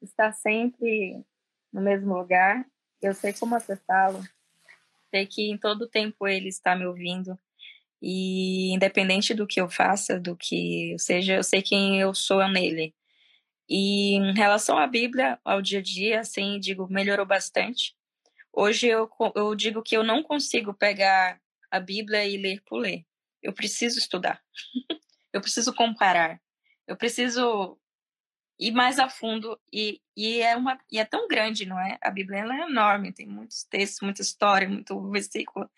está sempre no mesmo lugar. Eu sei como acessá-lo sei que em todo tempo ele está me ouvindo. E independente do que eu faça, do que seja, eu sei quem eu sou nele. E em relação à Bíblia, ao dia a dia, assim, digo, melhorou bastante. Hoje eu, eu digo que eu não consigo pegar a Bíblia e ler por ler. Eu preciso estudar. eu preciso comparar. Eu preciso ir mais a fundo e, e é uma e é tão grande não é? A Bíblia é enorme tem muitos textos muita história muito versículo.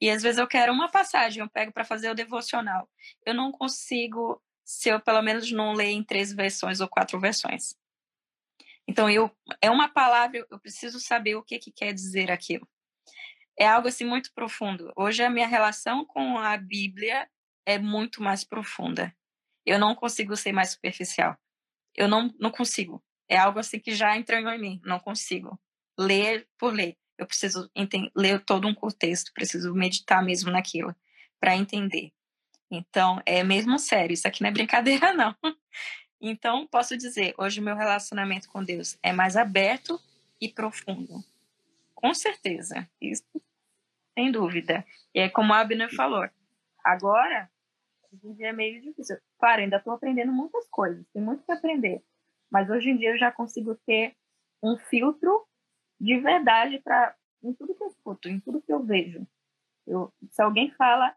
E às vezes eu quero uma passagem eu pego para fazer o devocional. Eu não consigo se eu pelo menos não ler em três versões ou quatro versões. Então eu é uma palavra eu preciso saber o que que quer dizer aquilo. É algo assim muito profundo. Hoje a minha relação com a Bíblia é muito mais profunda. Eu não consigo ser mais superficial eu não, não consigo. É algo assim que já entranhou em mim. Não consigo ler por ler. eu preciso ler todo um contexto, preciso meditar mesmo naquilo para entender. Então, é mesmo sério, isso aqui não é brincadeira, não. Então, posso dizer, hoje o meu relacionamento com Deus é mais aberto e profundo. Com certeza, isso sem dúvida. E é como a Abner falou, agora, hoje em dia é meio difícil. Claro, ainda estou aprendendo muitas coisas, tem muito que aprender. Mas hoje em dia eu já consigo ter um filtro de verdade para em tudo que eu escuto, em tudo que eu vejo. Eu, se alguém fala,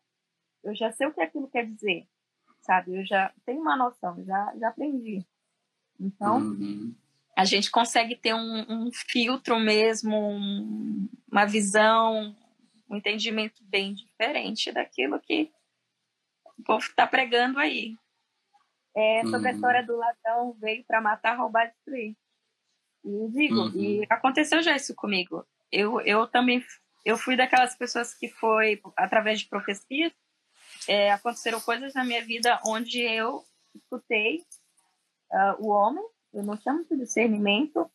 eu já sei o que aquilo quer dizer, sabe? Eu já tenho uma noção, já, já aprendi. Então, uhum. a gente consegue ter um, um filtro mesmo, um, uma visão, um entendimento bem diferente daquilo que o povo está pregando aí. É, sobre uhum. a história do ladrão veio para matar, roubar e destruir. E digo, uhum. e aconteceu já isso comigo. Eu, eu também eu fui daquelas pessoas que foi através de profecias é, aconteceram coisas na minha vida onde eu escutei uh, o homem, eu não chamo de discernimento,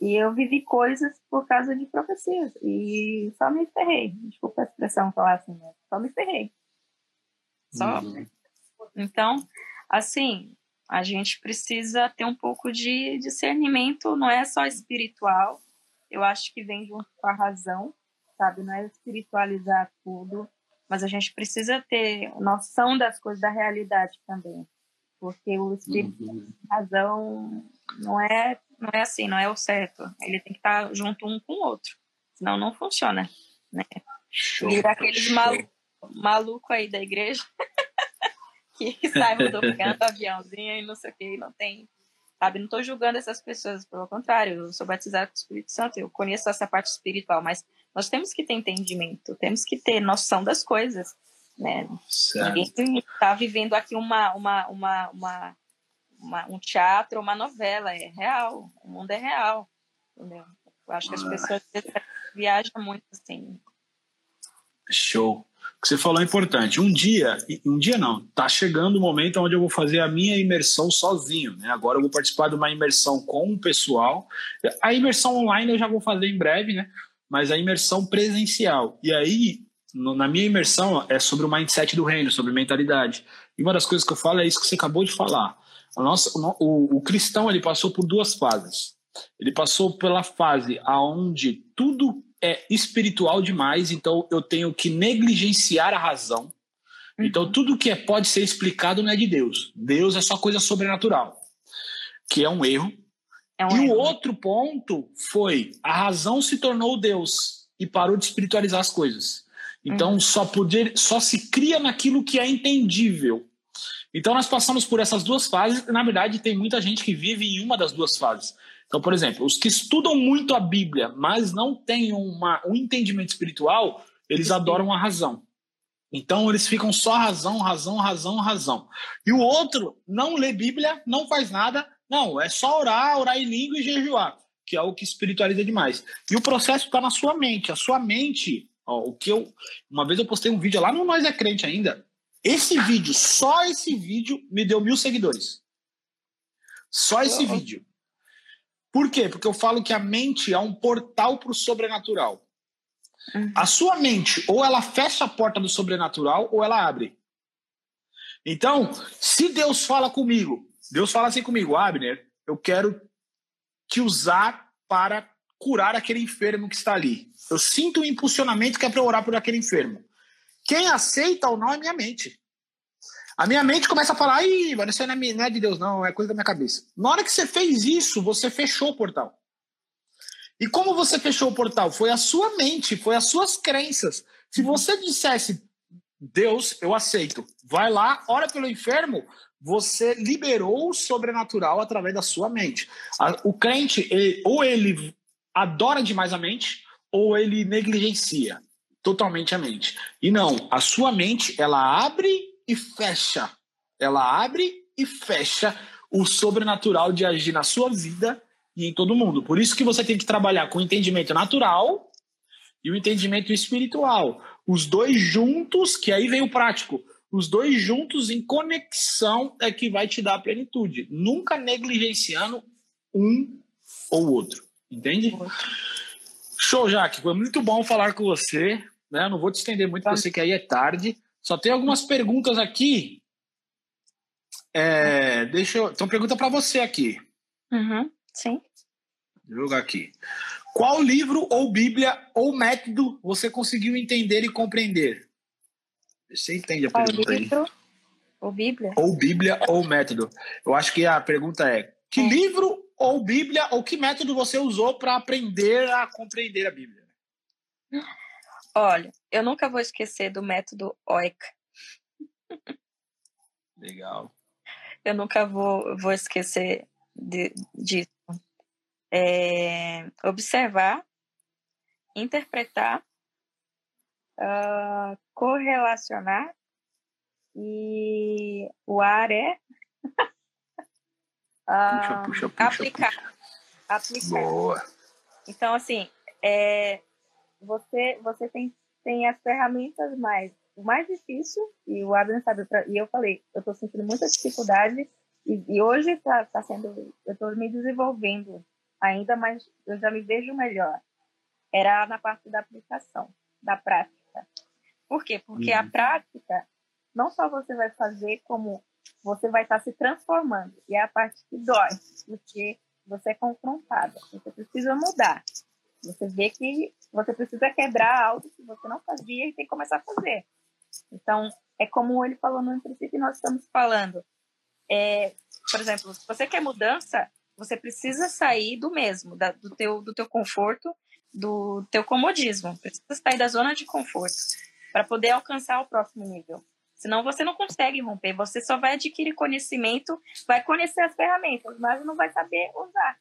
e eu vivi coisas por causa de profecias. E só me ferrei. Desculpa a expressão falar assim, né? Só me ferrei. Só. Uhum. Então, assim, a gente precisa ter um pouco de discernimento, não é só espiritual. Eu acho que vem junto com a razão, sabe? Não é espiritualizar tudo, mas a gente precisa ter noção das coisas da realidade também, porque o espírito uhum. razão não é não é assim, não é o certo. Ele tem que estar junto um com o outro, senão não funciona, né? Show, Vira aqueles malucos maluco aí da igreja que saem do aviãozinho e não sei o que, não tem sabe? Não estou julgando essas pessoas, pelo contrário, eu sou batizada com o Espírito Santo, eu conheço essa parte espiritual, mas nós temos que ter entendimento, temos que ter noção das coisas, né? Certo. Ninguém está vivendo aqui uma, uma, uma, uma, uma, um teatro, uma novela, é real, o mundo é real, entendeu? Eu acho que as ah. pessoas viajam muito assim. Show. Que você falou é importante. Um dia, um dia não, tá chegando o momento onde eu vou fazer a minha imersão sozinho. Né? Agora eu vou participar de uma imersão com o pessoal. A imersão online eu já vou fazer em breve, né? mas a imersão presencial. E aí, no, na minha imersão, é sobre o mindset do reino, sobre mentalidade. E uma das coisas que eu falo é isso que você acabou de falar. O, o, o cristão ele passou por duas fases. Ele passou pela fase aonde tudo é espiritual demais, então eu tenho que negligenciar a razão. Então uhum. tudo que é, pode ser explicado não é de Deus. Deus é só coisa sobrenatural, que é um erro. É um e erro. o outro ponto foi a razão se tornou Deus e parou de espiritualizar as coisas. Então uhum. só poder, só se cria naquilo que é entendível. Então nós passamos por essas duas fases. Na verdade, tem muita gente que vive em uma das duas fases. Então, por exemplo, os que estudam muito a Bíblia, mas não têm uma, um entendimento espiritual, eles adoram a razão. Então, eles ficam só razão, razão, razão, razão. E o outro não lê Bíblia, não faz nada, não, é só orar, orar em língua e jejuar, que é o que espiritualiza demais. E o processo está na sua mente. A sua mente, ó, o que eu. Uma vez eu postei um vídeo lá no Nós é Crente ainda. Esse vídeo, só esse vídeo, me deu mil seguidores. Só esse vídeo. Por quê? Porque eu falo que a mente é um portal para o sobrenatural. Uhum. A sua mente, ou ela fecha a porta do sobrenatural, ou ela abre. Então, se Deus fala comigo, Deus fala assim comigo, Abner, eu quero te usar para curar aquele enfermo que está ali. Eu sinto um impulsionamento que é para orar por aquele enfermo. Quem aceita ou não é minha mente. A minha mente começa a falar, ih, mano, isso não é de Deus, não, é coisa da minha cabeça. Na hora que você fez isso, você fechou o portal. E como você fechou o portal? Foi a sua mente, foi as suas crenças. Se você dissesse, Deus, eu aceito, vai lá, ora pelo enfermo, você liberou o sobrenatural através da sua mente. O crente, ele, ou ele adora demais a mente, ou ele negligencia totalmente a mente. E não, a sua mente, ela abre e fecha. Ela abre e fecha o sobrenatural de agir na sua vida e em todo mundo. Por isso que você tem que trabalhar com o entendimento natural e o entendimento espiritual. Os dois juntos, que aí vem o prático. Os dois juntos em conexão é que vai te dar a plenitude. Nunca negligenciando um ou outro. Entende? Show, Jaque. Foi muito bom falar com você. Né? Não vou te estender muito, porque eu sei que aí é tarde. Só tem algumas perguntas aqui. É, deixa eu. Então, pergunta para você aqui. Uhum, sim. Vou jogar aqui. Qual livro ou Bíblia ou método você conseguiu entender e compreender? Você entende a Qual pergunta livro aí? ou Bíblia? Ou Bíblia ou método. Eu acho que a pergunta é: que É. livro ou Bíblia ou que método você usou para aprender a compreender a Bíblia? Olha, eu nunca vou esquecer do método OIC. Legal. Eu nunca vou, vou esquecer de, disso. É, observar, interpretar, ah, correlacionar e o ar é ah, puxa, puxa, aplicar. puxa. Aplicar. Boa. Então, assim, é, você, você tem, tem as ferramentas mais. O mais difícil, e o Abner sabe, e eu falei, eu estou sentindo muita dificuldade, e, e hoje está tá sendo. Eu estou me desenvolvendo ainda, mas eu já me vejo melhor. Era na parte da aplicação, da prática. Por quê? Porque a Uhum. prática, não só você vai fazer, como você vai estar se transformando. E é a parte que dói, porque você é confrontada, você precisa mudar. Você vê que você precisa quebrar algo que você não fazia e tem que começar a fazer. Então, é como ele falou no princípio nós estamos falando. É, por exemplo, se você quer mudança, você precisa sair do mesmo, da- do, teu, do teu conforto, do teu comodismo. Precisa sair da zona de conforto para poder alcançar o próximo nível. Senão você não consegue romper, você só vai adquirir conhecimento, vai conhecer as ferramentas, mas não vai saber usar.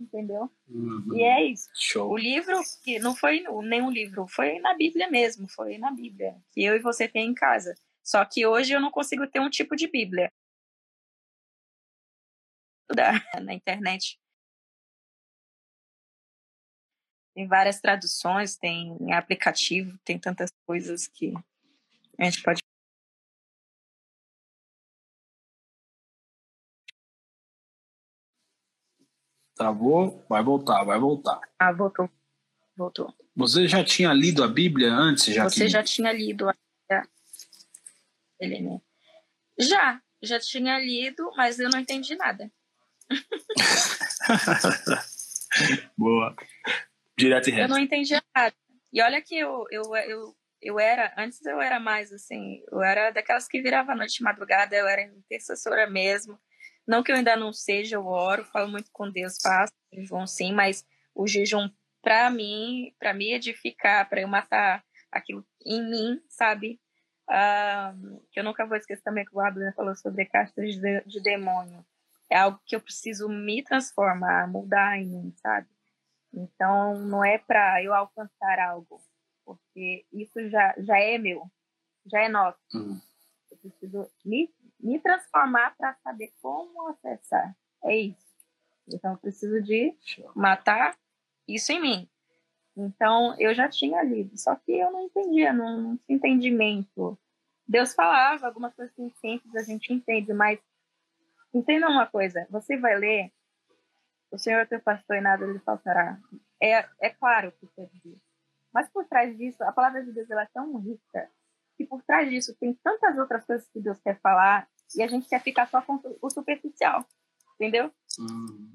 Entendeu? Uhum. E é isso. Show. O livro, que não foi nenhum livro, foi na Bíblia mesmo, foi na Bíblia, que eu e você tem em casa. Só que hoje eu não consigo ter um tipo de Bíblia. Na internet. Tem várias traduções, tem aplicativo, tem tantas coisas que a gente pode. Travou? Vai voltar, vai voltar. Ah, voltou. Voltou. Você já tinha lido a Bíblia antes, já Você já tinha lido a... né? Já, já tinha lido, mas eu não entendi nada. Boa. Direto e Eu reto. não entendia nada. E olha que eu, eu, eu, eu era, antes eu era mais assim, eu era daquelas que virava noite de madrugada, eu era intercessora mesmo. Não que eu ainda não seja, eu oro, falo muito com Deus, faço jejum sim, mas o jejum para mim, para me edificar, para eu matar aquilo em mim, sabe? Ah, que eu nunca vou esquecer também que o Abner falou sobre castas de, de demônio. É algo que eu preciso me transformar, mudar em mim, sabe? Então, não é para eu alcançar algo, porque isso já, já é meu, já é nosso. Uhum. Eu preciso me, me transformar para saber como acessar. É isso. Então, eu preciso de matar isso em mim. Então, eu já tinha lido, só que eu não entendia, não, não tinha entendimento. Deus falava algumas coisas assim, simples, a gente entende, mas entenda uma coisa: você vai ler, o Senhor é teu pastor e nada lhe faltará. É, é claro que quer dizer. Mas por trás disso, a palavra de Deus ela é tão rica que por trás disso tem tantas outras coisas que Deus quer falar e a gente quer ficar só com o superficial, entendeu? Uhum.